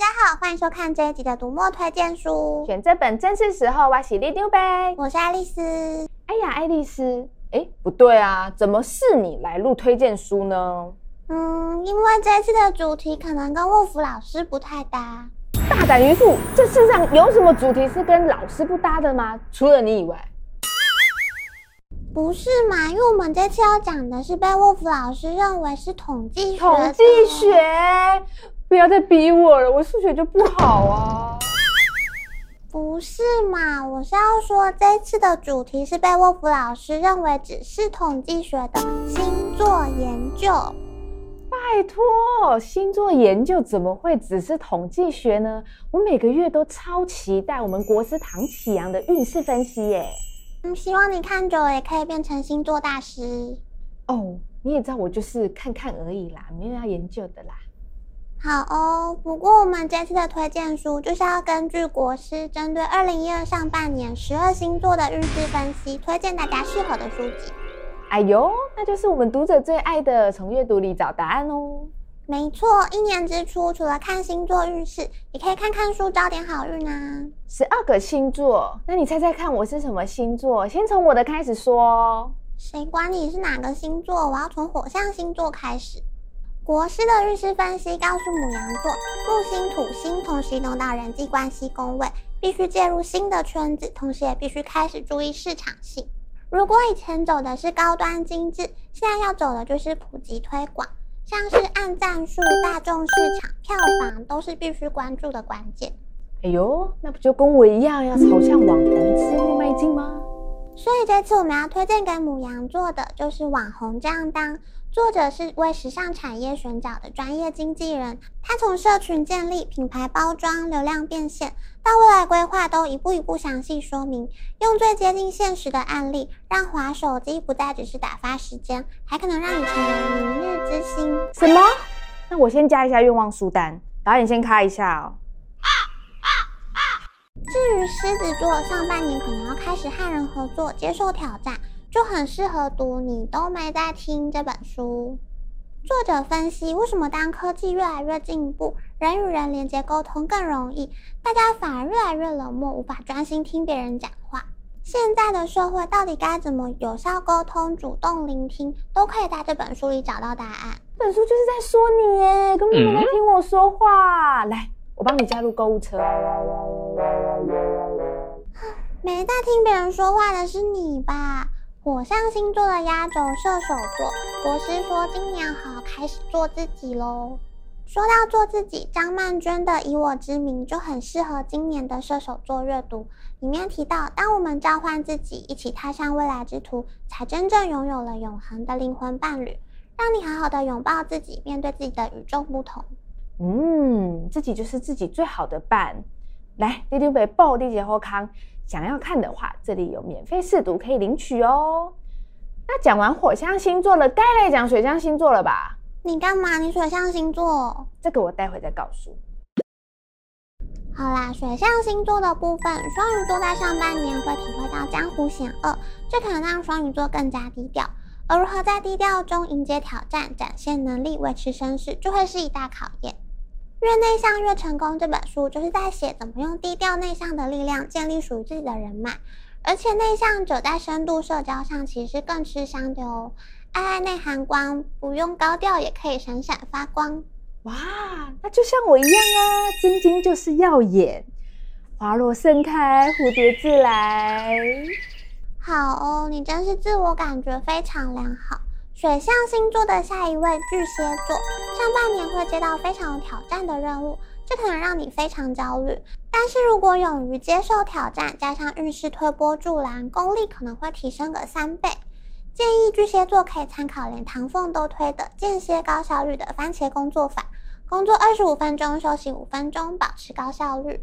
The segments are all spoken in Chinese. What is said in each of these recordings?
大家好，欢迎收看这一集的读墨推荐书。选这本正是时候，我是里长伯，我是爱丽丝。哎呀，爱丽丝，哎，不对啊，怎么是你来录推荐书呢？嗯，因为这次的主题可能跟沃夫老师不太搭。大胆渔夫，这世上有什么主题是跟老师不搭的吗？除了你以外。不是嘛？因为我们这次要讲的是被沃夫老师认为是统计学。统计学，不要再逼我了，我数学就不好啊。不是嘛？我是要说，这次的主题是被沃夫老师认为只是统计学的星座研究。拜托，星座研究怎么会只是统计学呢？我每个月都超期待我们国师唐启阳的运势分析耶。嗯，希望你看久了也可以变成星座大师哦。你也知道我就是看看而已啦，没有要研究的啦。好哦，不过我们这次的推荐书就是要根据国师针对二零一二上半年十二星座的运势分析，推荐大家适合的书籍。哎呦，那就是我们读者最爱的，从阅读里找答案哦。没错，一年之初除了看星座运势，也可以看看书招点好运啊。十二个星座，那你猜猜看我是什么星座？先从我的开始说。谁管你是哪个星座？我要从火象星座开始。国师的运势分析告诉母羊座，木星、土星同时移动到人际关系宫位，必须介入新的圈子，同时也必须开始注意市场性。如果以前走的是高端精致，现在要走的就是普及推广。像是按赞数、大众市场、票房都是必须关注的关键。哎呦，那不就跟我一样要朝向网红之路迈进吗？所以这次我们要推荐给母羊座的就是网红这样当。作者是为时尚产业寻找的专业经纪人，他从社群建立、品牌包装、流量变现到未来规划，都一步一步详细说明，用最接近现实的案例，让滑手机不再只是打发时间，还可能让你成为明日之星。什么？那我先加一下愿望书单，导演先开一下哦。至于狮子座，上半年可能要开始和人合作，接受挑战。就很适合读你都没在听这本书。作者分析，为什么当科技越来越进步，人与人连接沟通更容易，大家反而越来越冷漠，无法专心听别人讲话。现在的社会到底该怎么有效沟通、主动聆听，都可以在这本书里找到答案。这本书就是在说你耶，根本没在听我说话。嗯、来，我帮你加入购物车。没在听别人说话的是你吧？火象星座的压轴射手座，国师说今年好开始做自己喽。说到做自己，张曼娟的《以我之名》就很适合今年的射手座阅读。里面提到，当我们召唤自己，一起踏上未来之途，才真正拥有了永恒的灵魂伴侣。让你好好的拥抱自己，面对自己的与众不同。嗯，自己就是自己最好的伴。来，里长伯报你一个好康。想要看的话，这里有免费试读可以领取哦。那讲完火象星座了，该来讲水象星座了吧？你干嘛？你水象星座？这个我待会再告诉。好啦，水象星座的部分，双鱼座在上半年会体会到江湖险恶，这可能让双鱼座更加低调。而如何在低调中迎接挑战、展现能力、维持声势，就会是一大考验。越内向越成功，这本书就是在写怎么用低调内向的力量建立属于自己的人脉，而且内向者在深度社交上其实更吃香的哦。爱爱内涵光，不用高调也可以闪闪发光。哇，那就像我一样啊，真金就是耀眼，花落盛开，蝴蝶自来。好哦，你真是自我感觉非常良好。水象星座的下一位巨蟹座，上半年会接到非常有挑战的任务，这可能让你非常焦虑。但是如果勇于接受挑战，加上运势推波助澜，功力可能会提升个三倍。建议巨蟹座可以参考连唐凤都推的间歇高效率的番茄工作法，工作二十五分钟，休息五分钟，保持高效率。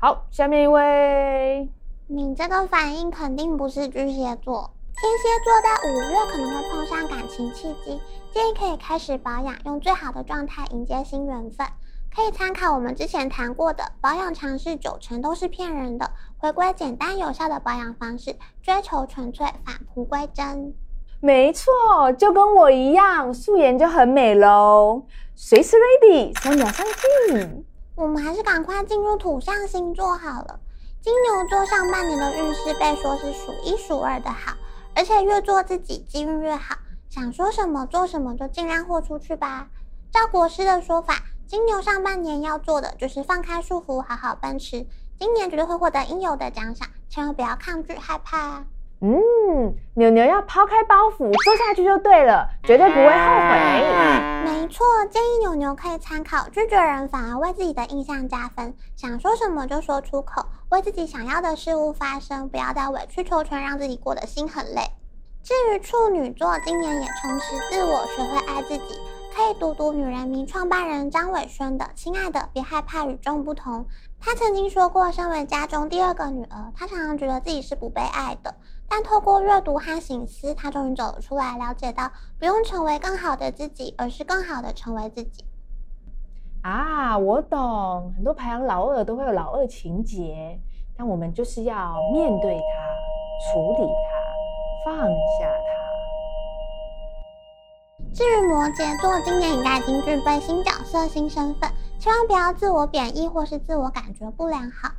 好，下面一位，你这个反应肯定不是巨蟹座。天蝎座在五月可能会碰上感情契机，建议可以开始保养，用最好的状态迎接新缘分。可以参考我们之前谈过的保养尝试，九成都是骗人的。回归简单有效的保养方式，追求纯粹，返璞归真。没错，就跟我一样，素颜就很美喽。随时 ready，三秒上镜。我们还是赶快进入土象星座好了。金牛座上半年的运势被说是数一数二的好，而且越做自己，机遇越好。想说什么做什么，就尽量豁出去吧。照国师的说法，金牛上半年要做的就是放开束缚，好好奔驰。今年绝对会获得应有的奖赏，千万不要抗拒害怕啊。嗯，牛牛要抛开包袱，做下去就对了，绝对不会后悔。没错，建议牛牛可以参考，拒绝人反而为自己的印象加分。想说什么就说出口，为自己想要的事物发声，不要再委曲求全，让自己过得心很累。至于处女座，今年也重拾自我，学会爱自己。可以读读女人迷创办人张伟轩的《亲爱的，别害怕与众不同》。她曾经说过，身为家中第二个女儿，她常常觉得自己是不被爱的。但透过阅读和省思，他终于走了出来，了解到不用成为更好的自己，而是更好的成为自己。啊，我懂，很多排行老二都会有老二情节，但我们就是要面对它，处理它，放下它。至于摩羯座，今年应该已经具备新角色、新身份，千万不要自我贬义或是自我感觉不良好。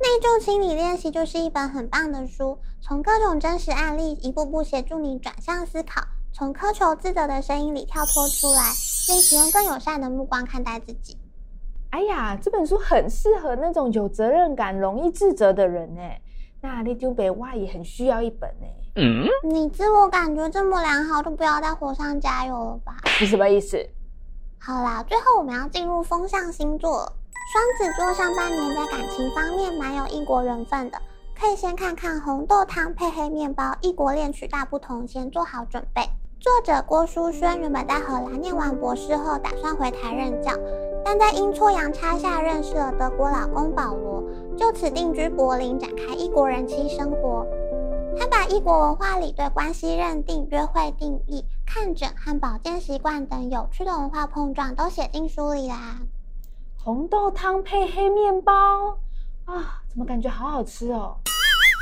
内疚心理练习就是一本很棒的书，从各种真实案例一步步协助你转向思考，从苛求自责的声音里跳脱出来，练习用更友善的目光看待自己。哎呀，这本书很适合那种有责任感、容易自责的人呢。那你丢北哇也很需要一本呢。嗯，你自我感觉这么良好，就不要再火上加油了吧？你什么意思？好啦，最后我们要进入风象星座，双子座上半年在感情方面蛮有异国缘分的，可以先看看红豆汤配黑面包，异国恋曲大不同，先做好准备。作者郭书轩原本在荷兰念完博士后，打算回台任教，但在阴错阳差下认识了德国老公保罗，就此定居柏林，展开异国人妻生活。他把异国文化里对关系认定、约会定义、看诊和保健习惯等有趣的文化碰撞都写进书里啦。红豆汤配黑面包啊，怎么感觉好好吃哦？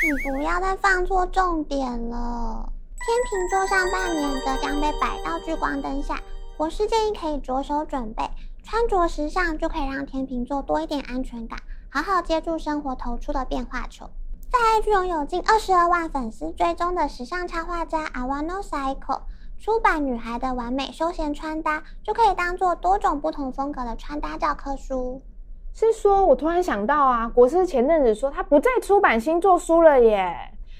你不要再放错重点了。天秤座上半年则将被摆到聚光灯下，博士建议可以着手准备穿着时尚，就可以让天秤座多一点安全感，好好接住生活投出的变化球。在 IG 拥有近二十二万粉丝追踪的时尚插画家 Awano Saiko 出版《女孩的完美休闲穿搭》，就可以当做多种不同风格的穿搭教科书。是说，我突然想到啊，国师前阵子说他不再出版星座书了耶。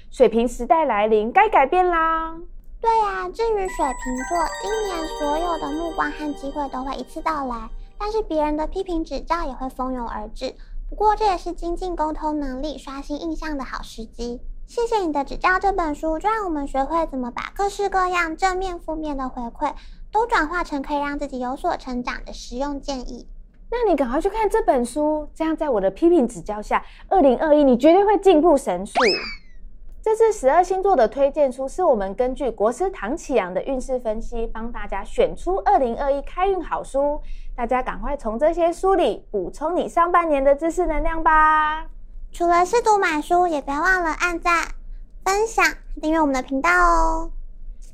水瓶时代来临，该改变啦。对呀，至于水瓶座，今年所有的目光和机会都会一次到来，但是别人的批评指教也会蜂拥而至。不过这也是精进沟通能力、刷新印象的好时机。谢谢你的指教，这本书就让我们学会怎么把各式各样正面、负面的回馈都转化成可以让自己有所成长的实用建议。那你赶快去看这本书，这样在我的批评指教下，二零二一你绝对会进步神速。这次十二星座的推荐书是我们根据国师唐启阳的运势分析，帮大家选出二零二一开运好书。大家赶快从这些书里补充你上半年的知识能量吧！除了试读买书，也不要忘了按赞、分享、订阅我们的频道哦。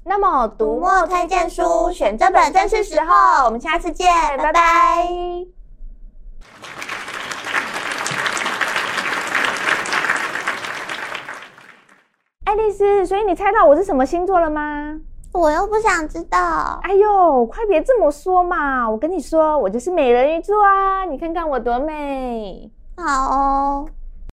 那么读墨推荐书，选这本正是时候。我们下次见，拜拜。拜拜爱丽丝，所以你猜到我是什么星座了吗？我又不想知道。哎呦，快别这么说嘛！我跟你说，我就是美人鱼座啊！你看看我多美。好哦。